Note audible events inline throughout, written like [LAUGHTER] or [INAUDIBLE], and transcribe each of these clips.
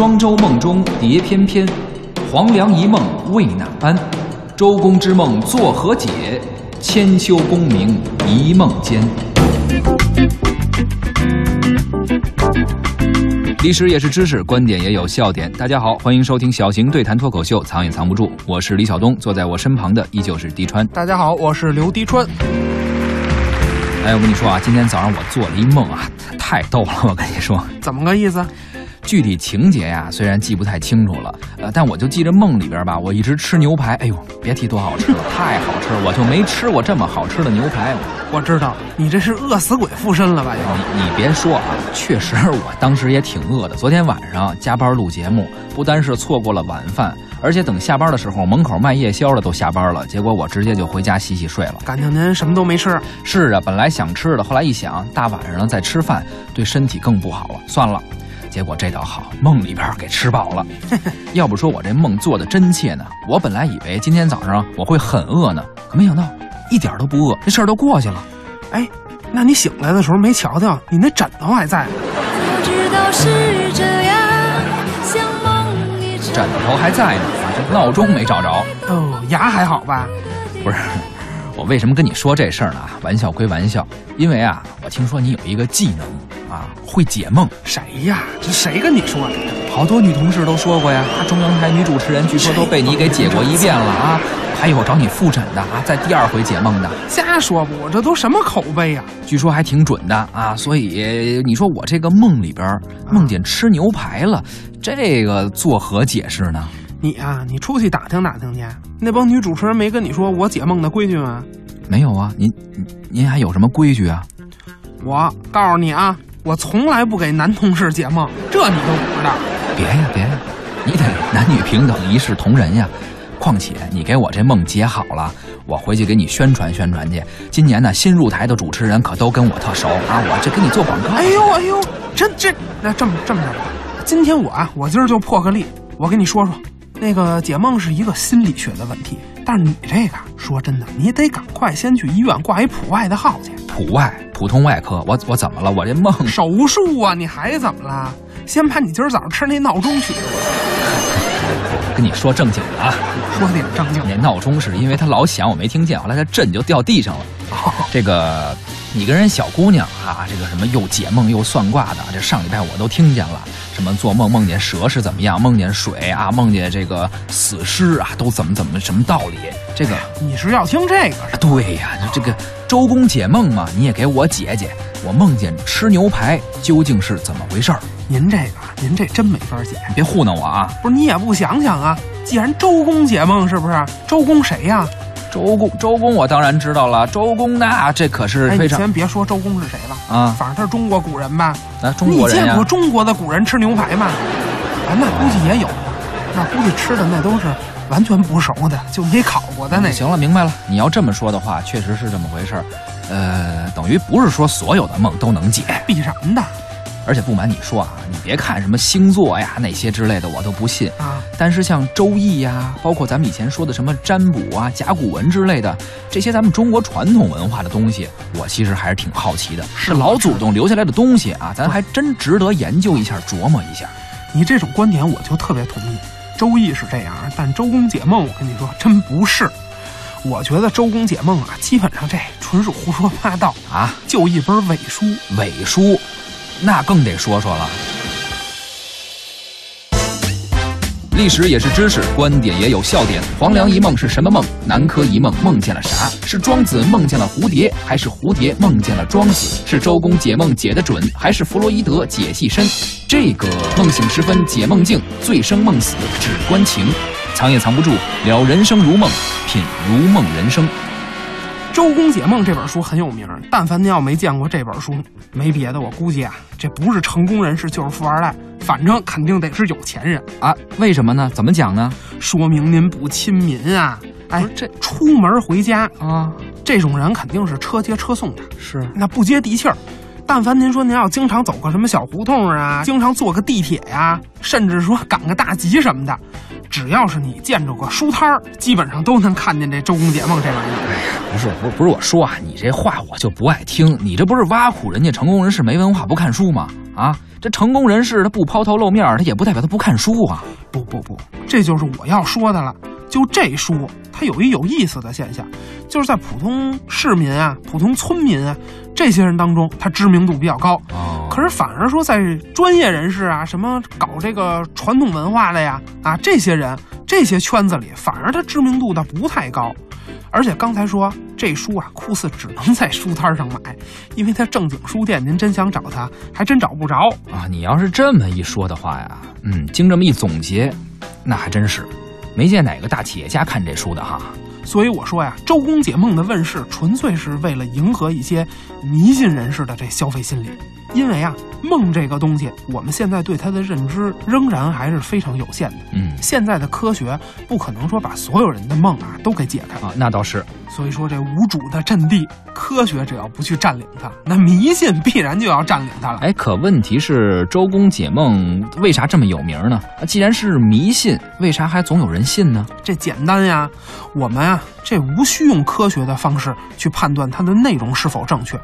庄周梦中蝶翩翩，黄粱一梦为哪般？周公之梦作何解？千秋功名一梦间。历史也是知识，观点也有笑点。大家好，欢迎收听小型对谈脱口秀，藏也藏不住。我是李晓东，坐在我身旁的依旧是滴川。大家好，我是刘滴川。哎，我跟你说啊，今天早上我做了一梦啊，太逗了。我跟你说，怎么个意思？具体情节呀，虽然记不太清楚了，呃，但我就记着梦里边吧，我一直吃牛排，哎呦，别提多好吃了，太好吃了，我就没吃过这么好吃的牛排。我知道你这是饿死鬼附身了吧？你你别说啊，确实我当时也挺饿的。昨天晚上加班录节目，不单是错过了晚饭，而且等下班的时候，门口卖夜宵的都下班了，结果我直接就回家洗洗睡了。感情您什么都没吃？是啊，本来想吃的，后来一想，大晚上再吃饭对身体更不好了，算了。结果这倒好，梦里边给吃饱了。[LAUGHS] 要不说我这梦做的真切呢？我本来以为今天早上我会很饿呢，可没想到一点都不饿，这事儿都过去了。哎，那你醒来的时候没瞧瞧，你那枕头还在？枕头还在呢，这闹钟没找着。哦，牙还好吧？不是。我为什么跟你说这事儿呢？玩笑归玩笑，因为啊，我听说你有一个技能啊，会解梦。谁呀？这谁跟你说的？好多女同事都说过呀。中央台女主持人据说都被你给解过一遍了啊。还有找你复诊的啊，在第二回解梦的。瞎说吧？我这都什么口碑呀？据说还挺准的啊。所以你说我这个梦里边梦见吃牛排了，这个作何解释呢？你啊，你出去打听打听去。那帮女主持人没跟你说我解梦的规矩吗？没有啊，您您还有什么规矩啊？我告诉你啊，我从来不给男同事解梦，这你都不知道。别呀别呀，你得男女平等，一视同仁呀。况且你给我这梦解好了，我回去给你宣传宣传去。今年呢，新入台的主持人可都跟我特熟啊，我这给你做广告。哎呦哎呦，这这那这么这么着吧，今天我啊，我今儿就破个例，我跟你说说。那个解梦是一个心理学的问题，但是你这个说真的，你得赶快先去医院挂一普外的号去。普外，普通外科。我我怎么了？我这梦手术啊？你还怎么了？先把你今儿早上吃那闹钟取出来。你说正经的啊，说点正经。那闹钟是因为它老响，我没听见，后来它震就掉地上了。这个。你跟人小姑娘啊，这个什么又解梦又算卦的，这上礼拜我都听见了。什么做梦梦见蛇是怎么样，梦见水啊，梦见这个死尸啊，都怎么怎么什么道理？这个你是要听这个？对呀，这个周公解梦嘛，你也给我解解。我梦见吃牛排究竟是怎么回事？您这个，您这真没法解。别糊弄我啊！不是你也不想想啊？既然周公解梦，是不是？周公谁呀？周公，周公，我当然知道了。周公那这可是非常……先别说周公是谁了啊，反正他是中国古人吧？那中国人你见过中国的古人吃牛排吗？啊，那估计也有，那估计吃的那都是完全不熟的，就没烤过的那。行了，明白了。你要这么说的话，确实是这么回事儿。呃，等于不是说所有的梦都能解，必然的。而且不瞒你说啊，你别看什么星座呀那些之类的，我都不信啊。但是像周易呀，包括咱们以前说的什么占卜啊、甲骨文之类的这些咱们中国传统文化的东西，我其实还是挺好奇的。是老祖宗留下来的东西啊，咱还真值得研究一下、琢磨一下。你这种观点我就特别同意。周易是这样，但周公解梦，我跟你说真不是。我觉得周公解梦啊，基本上这纯属胡说八道啊，就一本伪书。伪书。那更得说说了，历史也是知识，观点也有笑点。黄粱一梦是什么梦？南柯一梦梦见了啥？是庄子梦见了蝴蝶，还是蝴蝶梦见了庄子？是周公解梦解得准，还是弗洛伊德解析深？这个梦醒时分解梦境，醉生梦死只关情，藏也藏不住。了人生如梦，品如梦人生。《周公解梦》这本书很有名，但凡您要没见过这本书，没别的，我估计啊，这不是成功人士就是富二代。反正肯定得是有钱人。啊？为什么呢？怎么讲呢？说明您不亲民啊！哎，这出门回家啊，这种人肯定是车接车送的，是那不接地气儿。但凡您说您要经常走个什么小胡同啊，经常坐个地铁呀、甚至说赶个大集什么的，只要是你见着个书摊儿，基本上都能看见这周公解梦这玩意儿。不是不是不是我说啊，你这话我就不爱听。你这不是挖苦人家成功人士没文化不看书吗？啊，这成功人士他不抛头露面，他也不代表他不看书啊。不不不，这就是我要说的了。就这书，它有一有意思的现象，就是在普通市民啊、普通村民啊这些人当中，它知名度比较高。哦可是反而说，在专业人士啊，什么搞这个传统文化的呀，啊，这些人这些圈子里，反而它知名度倒不太高。而且刚才说这书啊，酷似只能在书摊上买，因为他正经书店，您真想找它，还真找不着。啊，你要是这么一说的话呀，嗯，经这么一总结，那还真是，没见哪个大企业家看这书的哈。所以我说呀，周公解梦的问世，纯粹是为了迎合一些迷信人士的这消费心理。因为啊，梦这个东西，我们现在对它的认知仍然还是非常有限的。嗯现在的科学不可能说把所有人的梦啊都给解开，啊，那倒是。所以说这无主的阵地，科学只要不去占领它，那迷信必然就要占领它了。哎，可问题是周公解梦为啥这么有名呢？啊，既然是迷信，为啥还总有人信呢？这简单呀，我们啊，这无需用科学的方式去判断它的内容是否正确，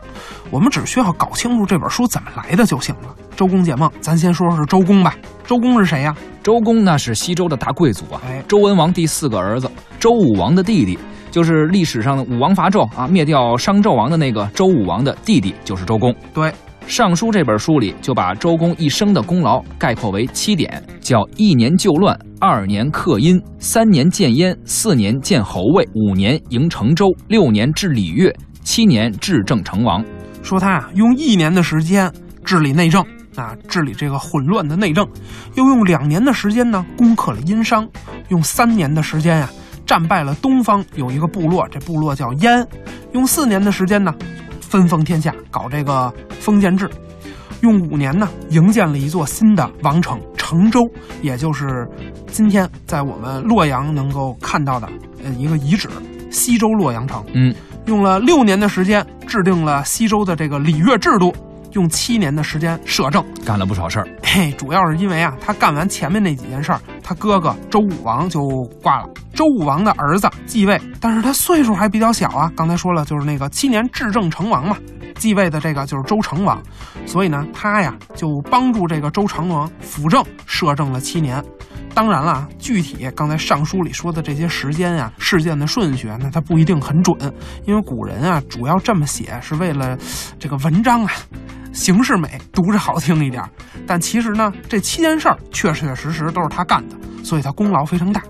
我们只需要搞清楚这本书怎么来的就行了。周公解梦，咱先说说周公吧。周公是谁呀？周公那是西周的大贵族啊，哎周文王第四个儿子，周武王的弟弟，就是历史上的武王伐纣啊，灭掉商纣王的那个周武王的弟弟，就是周公。对，《尚书》这本书里就把周公一生的功劳概括为七点，叫一年救乱，二年克殷，三年建燕，四年建侯卫，五年迎成周，六年治礼乐，七年治政成王。说他啊，用一年的时间治理内政啊，治理这个混乱的内政，又用两年的时间呢攻克了殷商，用三年的时间呀、战败了东方有一个部落，这部落叫燕，用四年的时间呢分封天下，搞这个封建制，用五年呢营建了一座新的王城成州，也就是今天在我们洛阳能够看到的呃一个遗址西周洛阳城。嗯，用了六年的时间制定了西周的这个礼乐制度，用七年的时间摄政。干了不少事儿。嘿，主要是因为啊，他干完前面那几件事儿，他哥哥周武王就挂了。周武王的儿子继位，但是他岁数还比较小啊。刚才说了，就是那个七年至正成王嘛，继位的这个就是周成王，所以呢，他呀就帮助这个周成王辅政，摄政了七年。当然了，具体刚才上书里说的这些时间呀、事件的顺序啊，那它不一定很准，因为古人啊主要这么写是为了这个文章啊形式美，读着好听一点。但其实呢，这七件事儿确确实实都是他干的，所以他功劳非常大。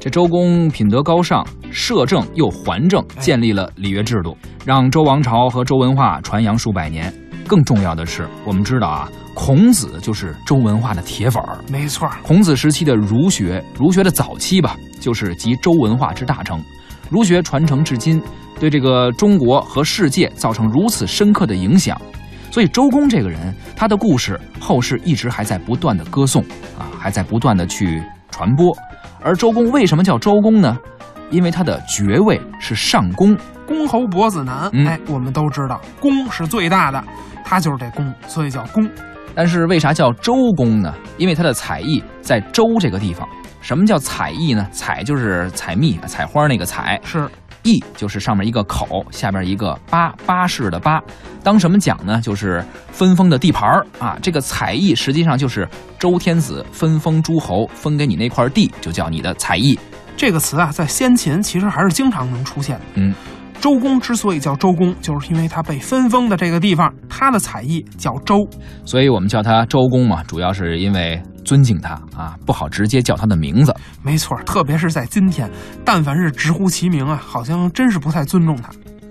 这周公品德高尚，摄政又还政，建立了礼乐制度，让周王朝和周文化传扬数百年。更重要的是，我们知道啊，孔子就是周文化的铁粉儿。没错儿，孔子时期的儒学，儒学的早期吧，就是集周文化之大成。儒学传承至今，对这个中国和世界造成如此深刻的影响。所以周公这个人，他的故事后世一直还在不断的歌颂啊，还在不断的去传播。而周公为什么叫周公呢？因为他的爵位是上公，公侯伯子男，嗯哎，我们都知道公是最大的，他就是这公，所以叫公。但是为啥叫周公呢？因为他的采邑在周这个地方。什么叫采邑呢？采就是采蜜、采花那个采，是邑就是上面一个口，下边一个巴，巴士的巴。当什么讲呢？就是分封的地盘儿啊。这个采邑实际上就是周天子分封诸侯，分给你那块地，就叫你的采邑。这个词啊，在先秦其实还是经常能出现的。嗯，周公之所以叫周公，就是因为他被分封的这个地方，他的采邑叫周。所以我们叫他周公嘛，主要是因为尊敬他啊，不好直接叫他的名字。没错，特别是在今天，但凡是直呼其名啊，好像真是不太尊重他。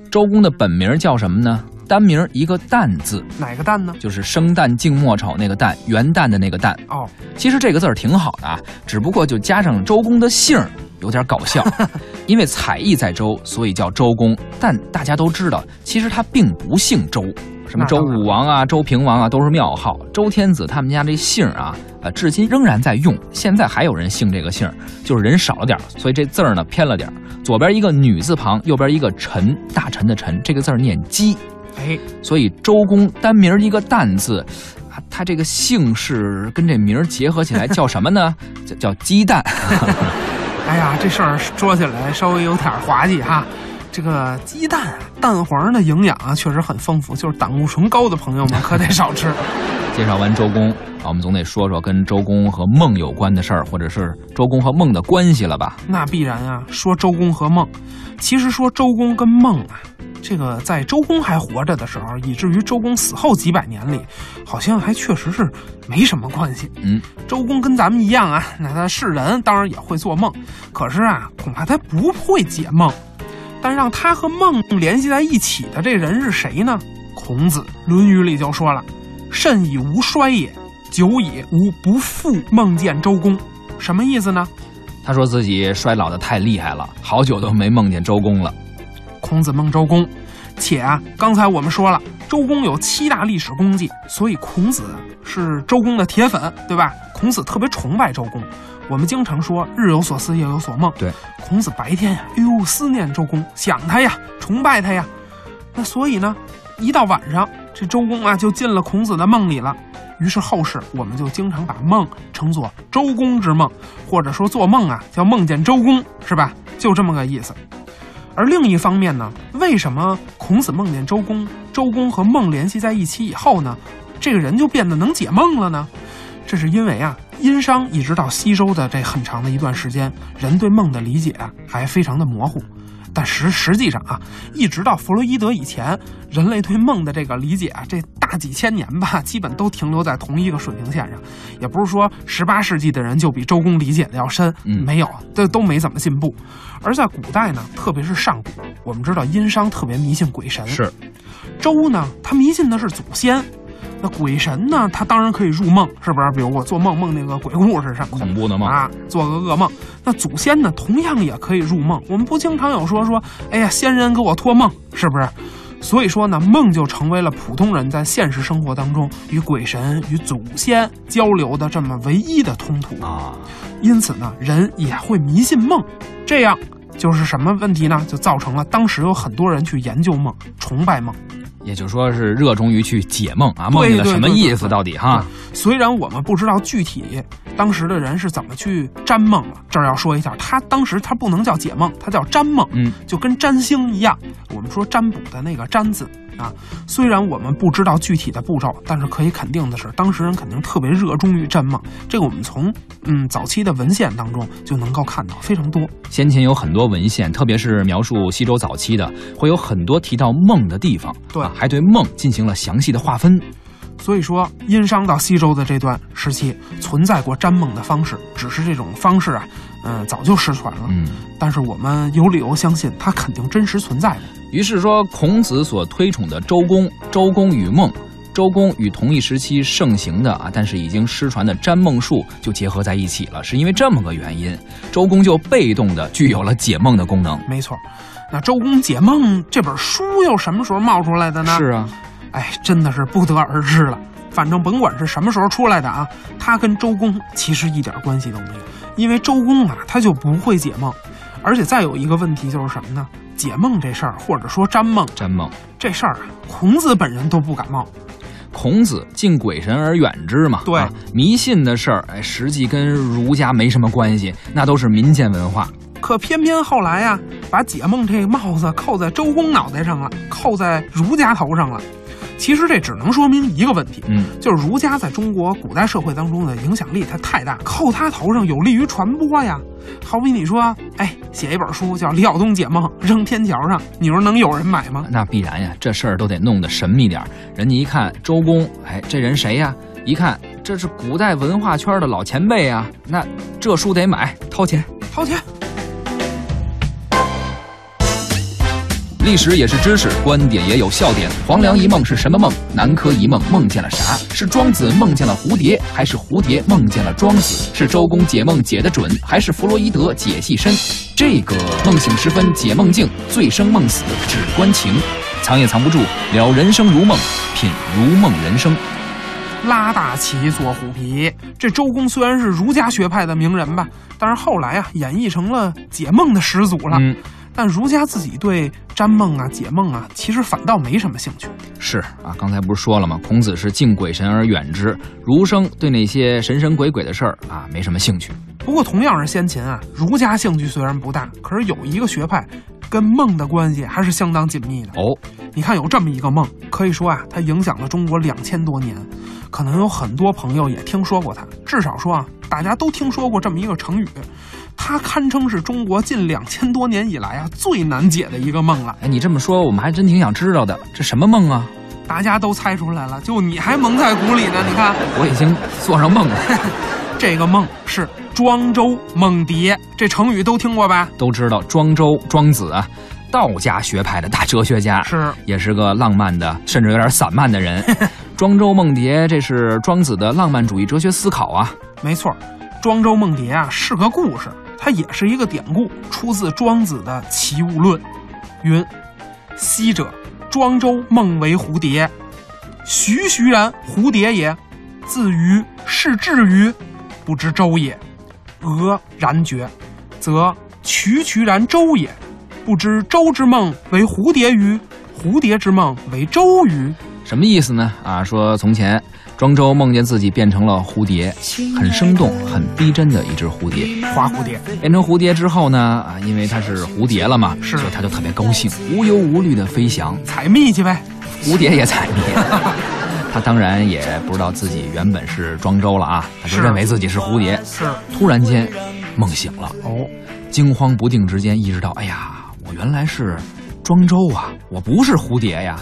周公的本名叫什么呢？单名一个旦字，哪个旦呢？就是生旦净末丑那个旦，元旦的那个旦。哦，其实这个字儿挺好的啊，只不过就加上周公的姓儿有点搞笑，[LAUGHS] 因为采邑在周，所以叫周公。但大家都知道，其实他并不姓周什么周武王啊、周平王啊，都是庙号。周天子他们家这姓啊，呃，至今仍然在用，现在还有人姓这个姓，就是人少了点所以这字儿呢偏了点左边一个女字旁，右边一个臣，大臣的臣，这个字儿念姬。哎，所以周公单名一个旦字，他这个姓氏跟这名结合起来叫什么呢？叫叫鸡蛋。哎呀，这事儿说起来稍微有点儿滑稽哈。这个鸡蛋啊，蛋黄的营养啊，确实很丰富，就是胆固醇高的朋友们 [LAUGHS] 可得少吃。介绍完周公啊，我们总得说说跟周公和梦有关的事儿，或者是周公和梦的关系了吧？那必然啊，说周公和梦，其实说周公跟梦啊。这个在周公还活着的时候，以至于周公死后几百年里，好像还确实是没什么关系。嗯，周公跟咱们一样啊，那他是人，当然也会做梦，可是啊，恐怕他不会解梦。但让他和梦联系在一起的这人是谁呢？孔子《论语》里就说了：“甚以无衰也，久矣，无不复梦见周公。”什么意思呢？他说自己衰老的太厉害了，好久都没梦见周公了。孔子梦周公，且啊，刚才我们说了，周公有七大历史功绩，所以孔子是周公的铁粉，对吧？孔子特别崇拜周公。我们经常说“日有所思，夜有所梦”。对，孔子白天呀，哎呦，思念周公，想他呀，崇拜他呀。那所以呢，一到晚上，这周公啊就进了孔子的梦里了。于是后世我们就经常把梦称作周公之梦，或者说做梦啊叫梦见周公，是吧？就这么个意思。而另一方面呢，为什么孔子梦见周公，周公和梦联系在一起以后呢，这个人就变得能解梦了呢？这是因为啊，殷商一直到西周的这很长的一段时间，人对梦的理解还非常的模糊。但实实际上啊，一直到弗洛伊德以前，人类对梦的这个理解啊，这大几千年吧，基本都停留在同一个水平线上。也不是说十八世纪的人就比周公理解的要深，没有，这都没怎么进步。而在古代呢，特别是上古，我们知道殷商特别迷信鬼神，是周呢，他迷信的是祖先。那鬼神呢？他当然可以入梦，是不是？比如我做梦梦那个鬼故事什么恐怖的梦啊，做个噩梦。那祖先呢，同样也可以入梦。我们不经常有说说，哎呀，先人给我托梦，是不是？所以说呢，梦就成为了普通人在现实生活当中与鬼神、与祖先交流的这么唯一的通途啊。因此呢，人也会迷信梦。这样就是什么问题呢？就造成了当时有很多人去研究梦，崇拜梦。也就说是热衷于去解梦啊，梦见了什么意思？到底哈？虽然我们不知道具体当时的人是怎么去占梦了，这儿要说一下，他当时他不能叫解梦，他叫占梦，嗯，就跟占星一样。我们说占卜的那个占字。啊，虽然我们不知道具体的步骤，但是可以肯定的是，当时人肯定特别热衷于占梦。这个我们从嗯早期的文献当中就能够看到非常多。先前有很多文献，特别是描述西周早期的，会有很多提到梦的地方，对，还对梦进行了详细的划分。所以说，殷商到西周的这段时期存在过占梦的方式，只是这种方式啊，嗯，早就失传了。嗯，但是我们有理由相信它肯定真实存在的。于是说，孔子所推崇的周公，周公与孟，周公与同一时期盛行的啊，但是已经失传的占梦术就结合在一起了，是因为这么个原因，周公就被动的具有了解梦的功能。没错，那周公解梦这本书又什么时候冒出来的呢？是啊，哎，真的是不得而知了。反正甭管是什么时候出来的啊，他跟周公其实一点关系都没有，因为周公啊他就不会解梦，而且再有一个问题就是什么呢？解梦这事儿，或者说占梦，占梦这事儿啊，孔子本人都不感冒。孔子敬鬼神而远之嘛，对，迷信的事儿，哎，实际跟儒家没什么关系，那都是民间文化。可偏偏后来呀，把解梦这个帽子扣在周公脑袋上了，扣在儒家头上了。其实这只能说明一个问题，嗯，就是儒家在中国古代社会当中的影响力它太大，扣他头上有利于传播呀。好比你说，哎，写一本书叫《李晓东解梦》，扔天桥上，你说能有人买吗？那必然呀，这事儿都得弄得神秘点人家一看周公，哎，这人谁呀？一看这是古代文化圈的老前辈啊，那这书得买，掏钱，掏钱。历史也是知识，观点也有笑点。黄粱一梦是什么梦？南柯一梦梦见了啥？是庄子梦见了蝴蝶，还是蝴蝶梦见了庄子？是周公解梦解得准，还是弗洛伊德解析深？这个梦醒时分解梦境，醉生梦死只关情。藏也藏不住，了人生如梦，品如梦人生。拉大旗做虎皮，这周公虽然是儒家学派的名人吧，但是后来啊演绎成了解梦的始祖了。嗯，但儒家自己对占梦啊、解梦啊，其实反倒没什么兴趣。是啊，刚才不是说了吗？孔子是敬鬼神而远之，儒生对那些神神鬼鬼的事儿啊没什么兴趣。不过同样是先秦啊，儒家兴趣虽然不大，可是有一个学派跟梦的关系还是相当紧密的。哦，你看有这么一个梦，可以说啊，它影响了中国两千多年，可能有很多朋友也听说过它。至少说啊，大家都听说过这么一个成语，它堪称是中国近两千多年以来啊最难解的一个梦了。哎，你这么说，我们还真挺想知道的，这什么梦啊？大家都猜出来了，就你还蒙在鼓里呢。你看，我已经做上梦了。[LAUGHS] 这个梦是庄周梦蝶，这成语都听过吧？都知道庄周庄子啊，道家学派的大哲学家，是也是个浪漫的，甚至有点散漫的人。[LAUGHS] 庄周梦蝶，这是庄子的浪漫主义哲学思考啊。没错，庄周梦蝶啊是个故事，它也是一个典故，出自庄子的《齐物论》，云：“昔者，庄周梦为蝴蝶，徐徐然蝴蝶也，自于是至于，不知周也。俄然觉，则渠渠然周也，不知周之梦为蝴蝶于，蝴蝶之梦为周于。”什么意思呢？啊，说从前庄周梦见自己变成了蝴蝶，很生动、很逼真的一只蝴蝶。花蝴蝶变成蝴蝶之后呢，啊，因为它是蝴蝶了嘛，是所以他就特别高兴，无忧无虑的飞翔。采蜜去呗。蝴蝶也采蜜，[LAUGHS] 他当然也不知道自己原本是庄周了啊，他就认为自己是蝴蝶。是突然间梦醒了，哦，惊慌不定之间意识到，哎呀，我原来是庄周啊，我不是蝴蝶呀。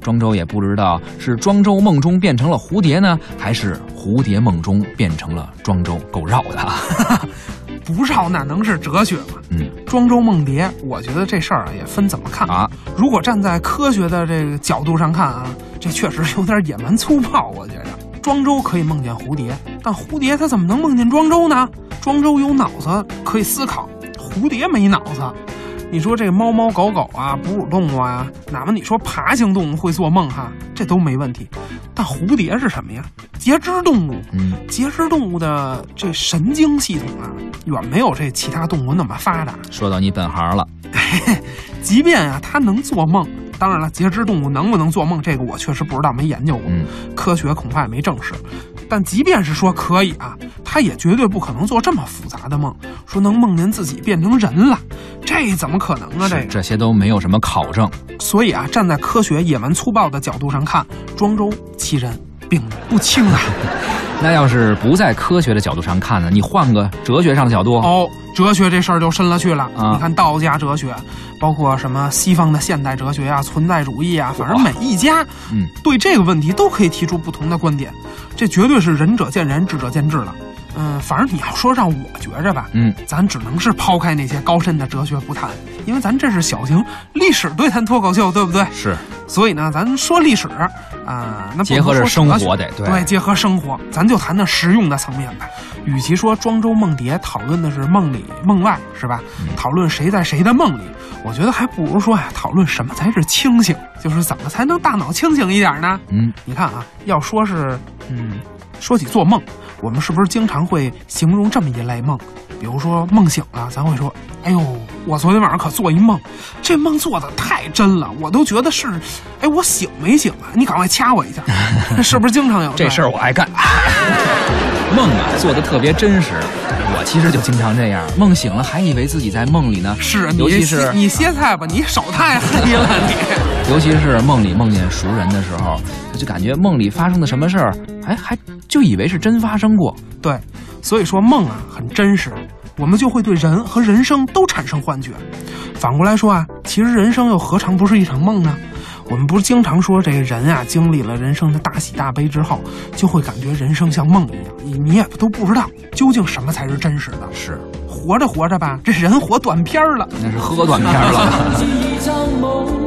庄周也不知道是庄周梦中变成了蝴蝶呢，还是蝴蝶梦中变成了庄周，够绕的啊。[LAUGHS] 不绕那能是哲学吗？嗯庄周梦蝶，我觉得这事儿啊也分怎么看。啊，如果站在科学的这个角度上看啊，这确实有点野蛮粗暴。我觉着庄周可以梦见蝴蝶，但蝴蝶它怎么能梦见庄周呢？庄周有脑子可以思考，蝴蝶没脑子。你说这猫猫狗狗啊，哺乳动物啊，哪怕你说爬行动物会做梦哈，这都没问题。但蝴蝶是什么呀？节肢动物，嗯，节肢动物的这神经系统啊，远没有这其他动物那么发达。说到你本行了，[LAUGHS] 即便啊，它能做梦，当然了，节肢动物能不能做梦，这个我确实不知道，没研究过，嗯科学恐怕也没证实。但即便是说可以啊，他也绝对不可能做这么复杂的梦，说能梦见自己变成人了，这怎么可能啊？这个，这些都没有什么考证。所以啊，站在科学野蛮粗暴的角度上看，庄周其人并不轻啊。[LAUGHS] 那要是不在科学的角度上看呢？你换个哲学上的角度，哦，哲学这事儿就深了去了。啊你看道家哲学，包括什么西方的现代哲学啊、存在主义啊，反正每一家，嗯，对这个问题都可以提出不同的观点，这绝对是仁者见仁，智者见智了。嗯，反正你要说让我觉着吧，嗯，咱只能是抛开那些高深的哲学不谈，因为咱这是小型历史对谈脱口秀，对不对？是所以呢，咱说历史啊、那结合着生活得对对，结合生活，咱就谈谈实用的层面吧。与其说庄周梦蝶讨论的是梦里梦外，是吧？嗯讨论谁在谁的梦里，我觉得还不如说呀，讨论什么才是清醒，就是怎么才能大脑清醒一点呢？嗯，你看啊，要说是，嗯，说起做梦，我们是不是经常会形容这么一类梦？比如说梦醒了，咱会说，哎呦，我昨天晚上可做一梦，这梦做的太真了，我都觉得是，哎，我醒没醒啊？你赶快掐我一下，是不是经常有这事儿我爱干。[LAUGHS] 梦啊，做的特别真实。我其实就经常这样，梦醒了还以为自己在梦里呢。是尤其是你歇菜吧，你手太黑了，你。尤其是梦里梦见熟人的时候，就感觉梦里发生的什么事儿，哎还就以为是真发生过。对，所以说梦啊很真实，我们就会对人和人生都产生幻觉。反过来说啊，其实人生又何尝不是一场梦呢？我们不是经常说这个人啊，经历了人生的大喜大悲之后，就会感觉人生像梦一样，你你也都不知道究竟什么才是真实的。是，活着活着吧，这人活短片儿了。那是喝短片儿了。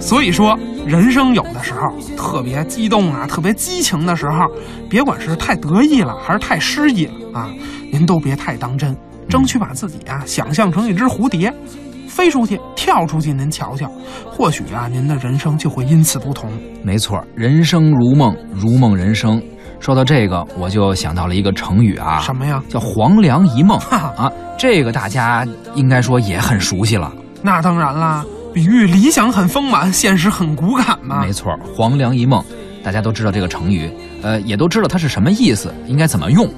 所以说，人生有的时候特别激动啊，特别激情的时候，别管是太得意了，还是太失意了啊，您都别太当真，争取把自己啊想象成一只蝴蝶，飞出去，跳出去，您瞧瞧，或许啊，您的人生就会因此不同。没错，人生如梦，如梦人生。说到这个，我就想到了一个成语啊，什么呀？叫“黄粱一梦”哈哈啊。这个大家应该说也很熟悉了。那当然啦，比喻理想很丰满，现实很骨感嘛。没错，“黄粱一梦”，大家都知道这个成语，呃，也都知道它是什么意思，应该怎么用。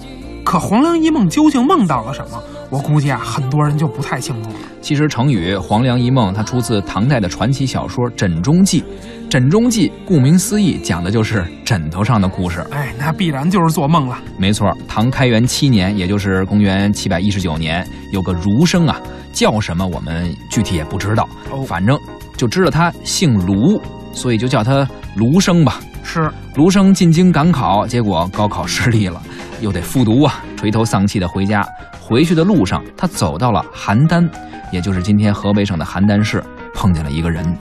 可黄粱一梦究竟梦到了什么？我估计啊，很多人就不太清楚了。其实成语“黄粱一梦”它出自唐代的传奇小说《枕中记》，《枕中记》顾名思义，讲的就是枕头上的故事。哎，那必然就是做梦了。没错，唐开元七年，也就是公元七百一十九年，有个儒生啊，叫什么我们具体也不知道，哦反正就知道他姓卢，所以就叫他卢生吧。是，卢生进京赶考，结果高考失利了，又得复读啊，垂头丧气的回家。回去的路上，他走到了邯郸，也就是今天河北省的邯郸市，碰见了一个人。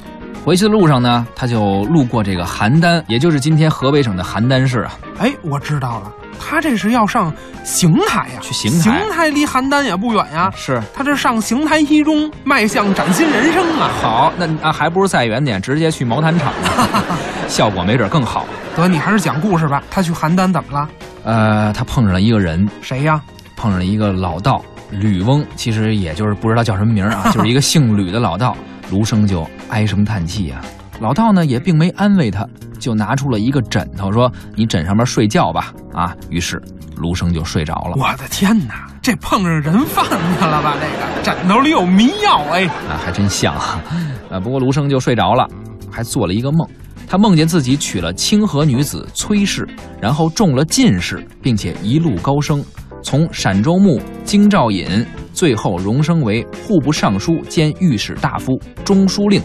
回去的路上呢，他就路过这个邯郸，也就是今天河北省的邯郸市啊。哎，我知道了，他这是要上邢台呀。去邢台邢台离邯郸也不远呀。是，他这上邢台一中，迈向崭新人生啊！好，那啊还不如再远点，直接去毛毯厂呢，[LAUGHS] 效果没准更好。得，你还是讲故事吧。他去邯郸怎么了？呃，他碰上了一个人，谁呀？碰上了一个老道吕翁，其实也就是不知道叫什么名儿啊，[LAUGHS] 就是一个姓吕的老道。卢生就唉声叹气呀、老道呢也并没安慰他，就拿出了一个枕头，说：“你枕上面睡觉吧。”啊，于是卢生就睡着了。我的天哪，这碰上人贩子了吧？这个枕头里有迷药哎！啊，还真像啊。呃，不过卢生就睡着了，还做了一个梦。他梦见自己娶了清河女子崔氏，然后中了进士，并且一路高升，从陕州牧、京兆尹，最后荣升为户部尚书兼御史大夫、中书令，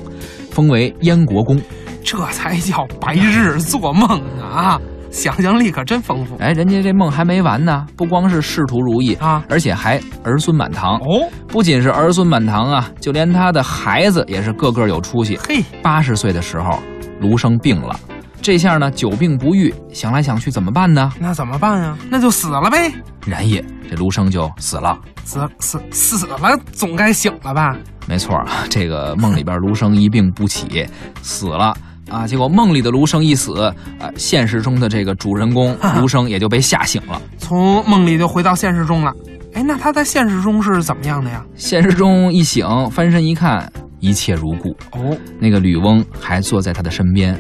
封为燕国公。这才叫白日做梦啊！想象力可真丰富哎，人家这梦还没完呢，不光是仕途如意，啊！而且还儿孙满堂。哦，不仅是儿孙满堂啊，就连他的孩子也是个个有出息。嘿，八十岁的时候，卢生病了，这下呢久病不愈，想来想去怎么办呢？那怎么办呀？那就死了呗！然也，这卢生就死了。死死死了，总该醒了吧？没错啊，这个梦里边卢生一病不起，死了啊。结果梦里的卢生一死，啊，现实中的这个主人公 [LAUGHS] 卢生也就被吓醒了。从梦里就回到现实中了。哎，那他在现实中是怎么样的呀？现实中一醒，翻身一看，一切如故。哦，那个吕翁还坐在他的身边，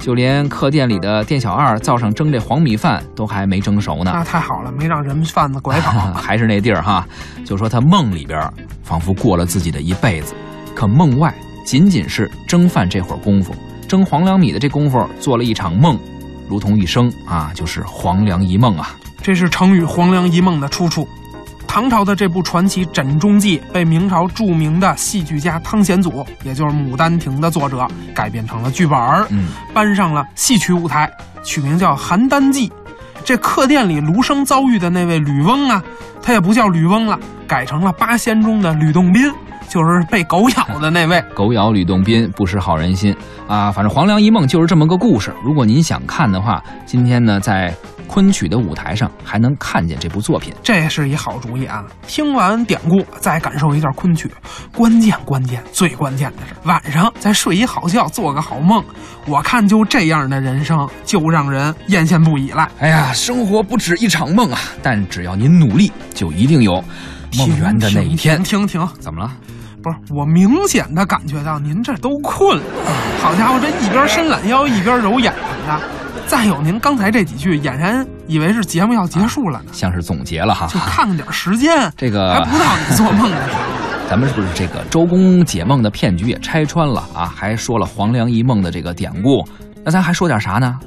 就连客店里的店小二灶上蒸这黄米饭都还没蒸熟呢。那太好了，没让人贩子拐跑。[LAUGHS] 还是那地儿哈，就说他梦里边仿佛过了自己的一辈子，可梦外仅仅是蒸饭这会儿功夫，蒸黄粱米的这功夫做了一场梦，如同一生啊，就是黄粱一梦啊。这是成语“黄粱一梦”的出处。唐朝的这部传奇《枕中记》被明朝著名的戏剧家汤显祖，也就是《牡丹亭》的作者改编成了剧本儿，嗯，搬上了戏曲舞台，取名叫《邯郸记》。这客店里卢生遭遇的那位吕翁啊，他也不叫吕翁了，改成了八仙中的吕洞宾，就是被狗咬的那位。狗咬吕洞宾，不识好人心啊！反正黄粱一梦就是这么个故事。如果您想看的话，今天呢在昆曲的舞台上还能看见这部作品。这是一好主意啊！听完典故，再感受一下昆曲，关键关键最关键的是晚上再睡一好觉，做个好梦。我看就这样的人生，就让人艳羡不已了。哎呀，生活不止一场梦啊！但只要您努力，就一定有梦圆的那一天。停停停，怎么了？不是我明显的感觉到您这都困了。好家伙，这一边伸懒腰一边揉眼睛的。再有您刚才这几句，俨然以为是节目要结束了呢。像是总结了哈。就看看点时间，这个还不到你做梦的时候。咱们是不是这个周公解梦的骗局也拆穿了啊？还说了黄粱一梦的这个典故，那咱还说点啥呢？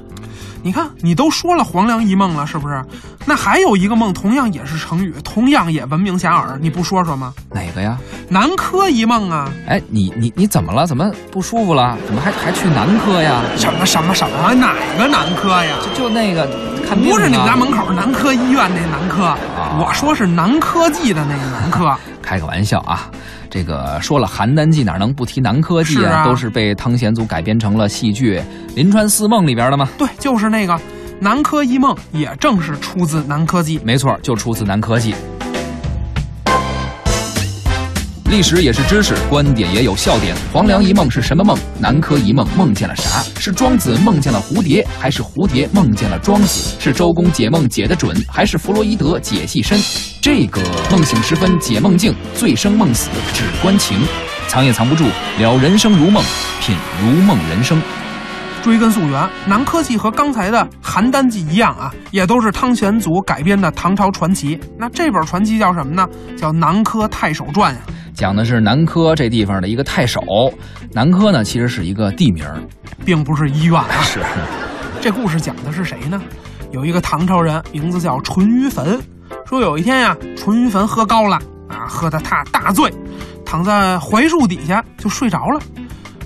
你看，你都说了黄粱一梦了，是不是？那还有一个梦，同样也是成语，同样也闻名遐迩，你不说说吗？哪个呀？南柯一梦啊！哎，你你你怎么了？怎么不舒服了？怎么还还去南柯呀？什么什么什么？哪个南柯呀？就就那个看病、啊、不是你们家门口南科医院那南科，我说是南科技的那个南科。[LAUGHS] 开个玩笑啊！这个说了《邯郸记》，哪能不提南科技啊？都是被汤显祖改编成了戏剧《临川四梦》里边的吗？对，就是那个南柯一梦，也正是出自《南科技》。没错，就出自《南柯记》。历史也是知识，观点也有笑点。黄粱一梦是什么梦？南柯一梦梦见了啥？是庄子梦见了蝴蝶，还是蝴蝶梦见了庄子？是周公解梦解得准，还是弗洛伊德解析深？这个梦醒时分解梦境，醉生梦死只关情。藏也藏不住，聊人生如梦，品如梦人生。追根溯源，南柯记和刚才的邯郸记一样啊，也都是汤显祖改编的唐朝传奇。那这本传奇叫什么呢？叫《南柯太守传》呀。讲的是南柯这地方的一个太守。南柯呢，其实是一个地名，并不是医院啊。[LAUGHS] 是。这故事讲的是谁呢？有一个唐朝人，名字叫淳于棼。说有一天呀，淳于棼喝高了啊，喝得他大醉，躺在槐树底下就睡着了。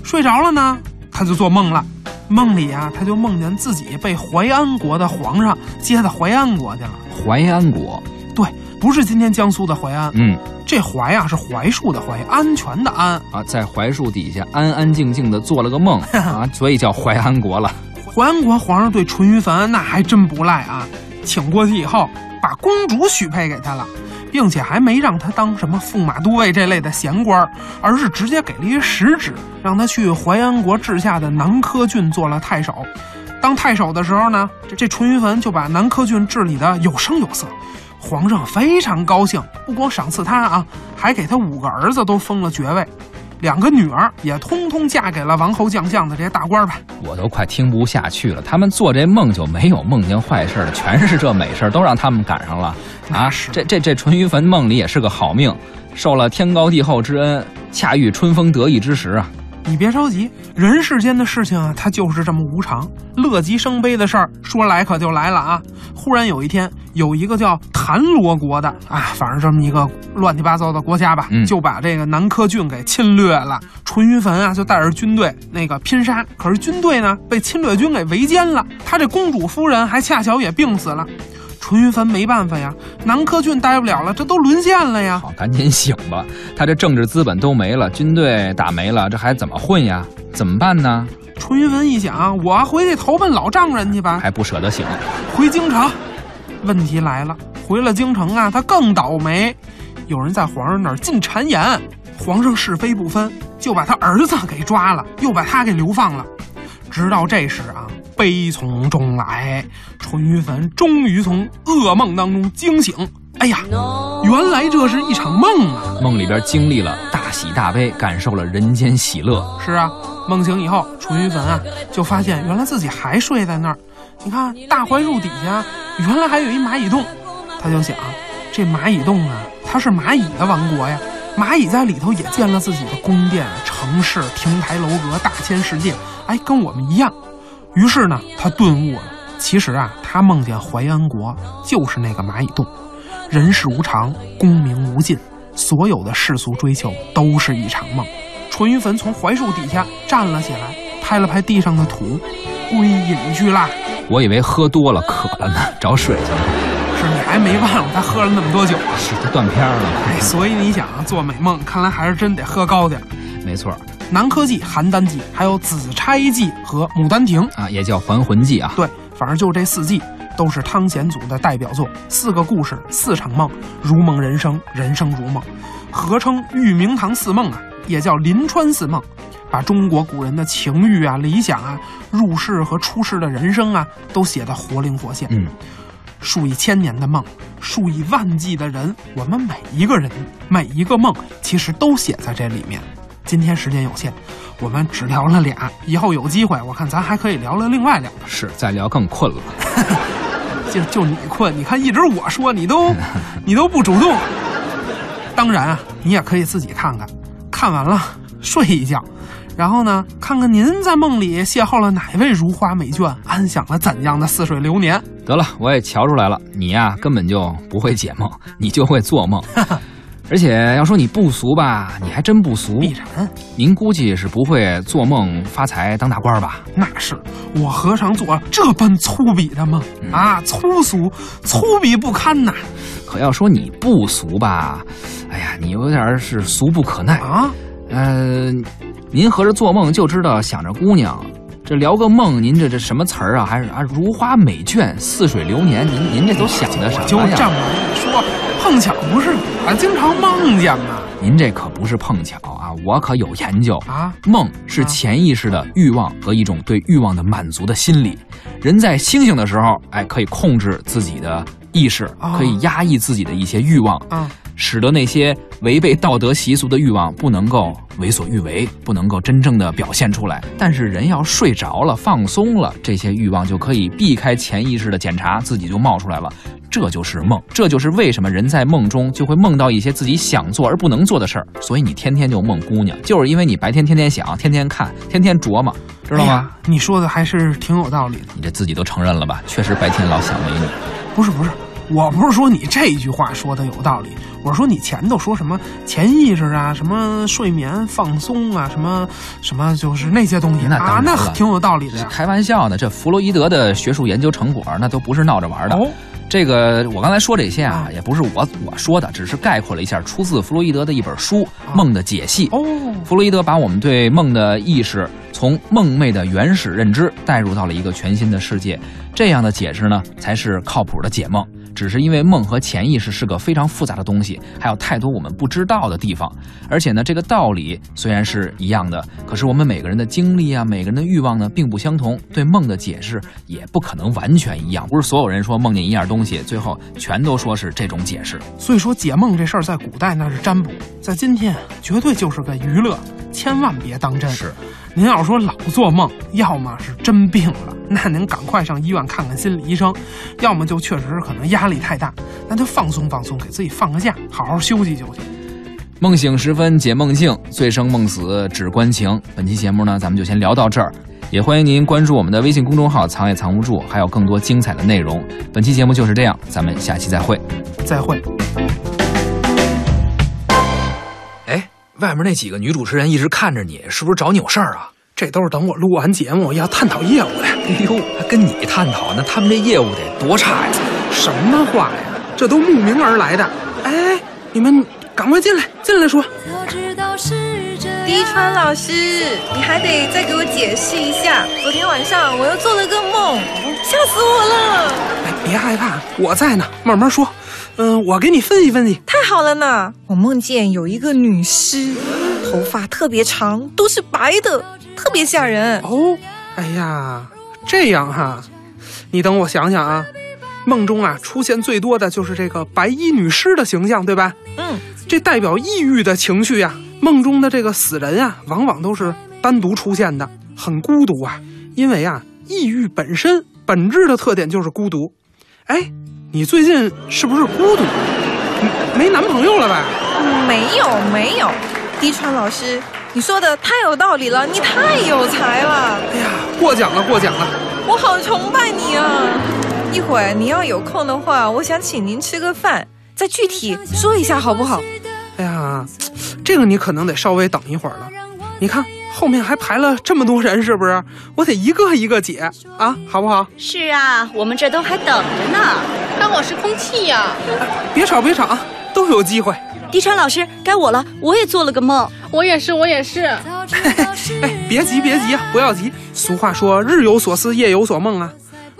睡着了呢，他就做梦了。梦里啊，他就梦见自己被淮安国的皇上接到淮安国去了。淮安国，对，不是今天江苏的淮安。嗯，这淮啊是槐树的槐，安全的安啊，在槐树底下安安静静的做了个梦 [LAUGHS] 啊，所以叫淮安国了。淮安国皇上对淳于棼那还真不赖啊，请过去以后，把公主许配给他了。并且还没让他当什么驸马都尉这类的闲官，而是直接给了一实职，让他去淮安国治下的南柯郡做了太守。当太守的时候呢，这这淳于棼就把南柯郡治理的有声有色，皇上非常高兴，不光赏赐他啊，还给他五个儿子都封了爵位。两个女儿也通通嫁给了王侯将相的这些大官吧。我都快听不下去了，他们做这梦就没有梦见坏事的，全是这美事都让他们赶上了啊！是这这这淳于棼梦里也是个好命，受了天高地厚之恩，恰遇春风得意之时啊！你别着急，人世间的事情啊，它就是这么无常。乐极生悲的事儿说来可就来了啊！忽然有一天，有一个叫谭罗国的啊，反正这么一个乱七八糟的国家吧，就把这个南柯郡给侵略了。淳于棼啊，就带着军队那个拼杀，可是军队呢被侵略军给围歼了，他这公主夫人还恰巧也病死了。淳于棼没办法呀，南柯郡待不了了，这都沦陷了呀！好，赶紧醒吧！他这政治资本都没了，军队打没了，这还怎么混呀？怎么办呢？淳于棼一想，我回去投奔老丈人去吧，还不舍得醒，回京城。问题来了，回了京城啊，他更倒霉，有人在皇上那儿进谗言，皇上是非不分，就把他儿子给抓了，又把他给流放了。直到这时啊。悲从中来，淳于棼终于从噩梦当中惊醒。哎呀，原来这是一场梦啊！梦里边经历了大喜大悲，感受了人间喜乐。是啊，梦醒以后，淳于棼啊就发现原来自己还睡在那儿。你看大槐树底下，原来还有一蚂蚁洞。他就想，这蚂蚁洞啊，它是蚂蚁的王国呀。蚂蚁在里头也建了自己的宫殿、城市、亭台楼阁、大千世界。哎，跟我们一样。于是呢，他顿悟了。其实啊，他梦见淮安国就是那个蚂蚁洞。人世无常，功名无尽，所有的世俗追求都是一场梦。淳于棼从槐树底下站了起来，拍了拍地上的土，归隐去啦。我以为喝多了渴了呢，找水去了。是你还没忘了他喝了那么多酒啊？是他断片了。哎，所以你想啊，做美梦，看来还是真得喝高点。没错。南柯记、邯郸记，还有紫钗记和牡丹亭啊，也叫还魂记啊。对，反正就这四季都是汤显祖的代表作。四个故事，四场梦，如梦人生，人生如梦，合称玉明堂四梦啊，也叫临川四梦，把中国古人的情欲啊、理想啊、入世和出世的人生啊，都写得活灵活现。嗯，数以千年的梦，数以万计的人，我们每一个人，每一个梦，其实都写在这里面。今天时间有限，我们只聊了俩。以后有机会，我看咱还可以聊聊另外两个。是，再聊更困了。[LAUGHS] 就就你困，你看一直我说你都 [LAUGHS] 你都不主动。当然啊，你也可以自己看看，看完了睡一觉，然后呢，看看您在梦里邂逅了哪位如花美眷，安享了怎样的似水流年。得了，我也瞧出来了，你呀根本就不会解梦，你就会做梦。[LAUGHS] 而且要说你不俗吧，你还真不俗。必然，您估计是不会做梦发财当大官吧？那是，我何尝做这般粗鄙的梦啊？粗俗、粗鄙不堪呐！可要说你不俗吧，哎呀，你有点是俗不可耐啊。呃，您合着做梦就知道想着姑娘，这聊个梦，您这这什么词儿啊？还是啊，如花美眷、似水流年，您您这都想的什么呀？就这么说。碰巧不是我经常梦见吗？您这可不是碰巧啊，我可有研究啊。梦是潜意识的欲望和一种对欲望的满足的心理。人在清醒的时候，哎，可以控制自己的意识，可以压抑自己的一些欲望，啊，使得那些违背道德习俗的欲望不能够为所欲为，不能够真正的表现出来。但是人要睡着了、放松了，这些欲望就可以避开潜意识的检查，自己就冒出来了。这就是梦，这就是为什么人在梦中就会梦到一些自己想做而不能做的事儿。所以你天天就梦姑娘，就是因为你白天天天想、天天看、天天琢磨，知道吗？你说的还是挺有道理的。你这自己都承认了吧？确实白天老想美女。不是不是，我不是说你这一句话说的有道理，我是说你前头说什么潜意识啊，什么睡眠放松啊，什么什么就是那些东西那那挺有道理的呀。开玩笑呢，这弗洛伊德的学术研究成果那都不是闹着玩的。哦，这个我刚才说这些啊，啊也不是我我说的，只是概括了一下出自弗洛伊德的一本书《梦的解析》。哦，弗洛伊德把我们对梦的意识从梦寐的原始认知带入到了一个全新的世界，这样的解释呢才是靠谱的解梦。只是因为梦和潜意识是个非常复杂的东西，还有太多我们不知道的地方。而且呢，这个道理虽然是一样的，可是我们每个人的经历啊，每个人的欲望呢，并不相同，对梦的解释也不可能完全一样。不是所有人说梦见一样东西，最后全都说是这种解释。所以说解梦这事儿在古代那是占卜，在今天绝对就是个娱乐，千万别当真。是，您要是说老做梦，要么是真病了，[LAUGHS] 那您赶快上医院看看心理医生；要么就确实是可能压力太大，那就放松放松，给自己放个假，好好休息休息。梦醒时分解梦境，醉生梦死只关情。本期节目呢，咱们就先聊到这儿，也欢迎您关注我们的微信公众号“藏也藏不住”，还有更多精彩的内容。本期节目就是这样，咱们下期再会。再会。外面那几个女主持人一直看着你，是不是找你有事儿啊？这都是等我录完节目要探讨业务的。哎呦，还跟你探讨，那他们这业务得多差呀？什么话呀？这都慕名而来的。哎，你们赶快进来，进来说。滴川老师，你还得再给我解释一下。昨天晚上我又做了个梦，吓死我了！哎，别害怕，我在呢，慢慢说。嗯、我给你分析分析。太好了呢！我梦见有一个女尸，头发特别长，都是白的，特别吓人。哦，哎呀，这样哈，你等我想想啊。梦中啊，出现最多的就是这个白衣女尸的形象，对吧？嗯，这代表抑郁的情绪呀、梦中的这个死人啊，往往都是单独出现的，很孤独啊。因为啊，抑郁本身本质的特点就是孤独。哎，你最近是不是孤独？没没男朋友了吧？嗯没有没有，滴川老师，你说的太有道理了，你太有才了，哎呀，过奖了，过奖了。我好崇拜你啊！一会儿你要有空的话，我想请您吃个饭，再具体说一下好不好？哎呀，这个你可能得稍微等一会儿了。你看后面还排了这么多人，是不是？我得一个一个解啊，好不好？是啊，我们这都还等着呢。当我是空气呀、别吵，别吵啊，都有机会。迪川老师，该我了，我也做了个梦。我也是，我也是。哎，别急，别急啊，不要急。俗话说“日有所思，夜有所梦”啊，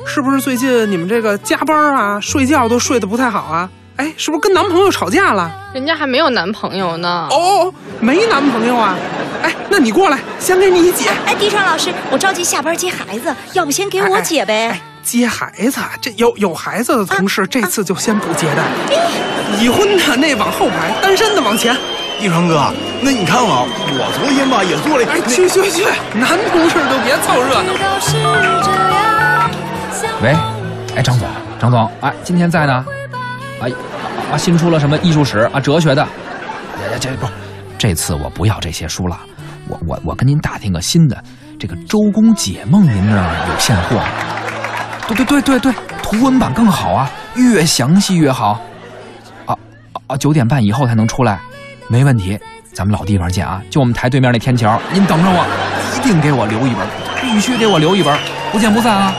是不是最近你们这个加班啊，睡觉都睡得不太好啊？哎，是不是跟男朋友吵架了？人家还没有男朋友呢。哦，没男朋友啊？哎，那你过来，先给你解。哎，迪川老师，我着急下班接孩子，要不先给我姐呗？哎，接孩子，这有有孩子的同事，这次就先不接待。已婚的那往后排，单身的往前。一川哥，那你看啊，我昨天吧也做了，哎，去去去，男同事都别凑热闹。喂，哎，张总，张总，哎，今天在呢？哎，啊，新出了什么艺术史啊，哲学的？哎这不，这次我不要这些书了，我我我跟您打听个新的，这个《周公解梦》，您那儿有现货？对对对对对，图文版更好啊，越详细越好。啊啊啊！九点半以后才能出来，没问题。咱们老地方见啊，就我们台对面那天桥，您等着我，一定给我留一本，必须给我留一本，不见不散啊！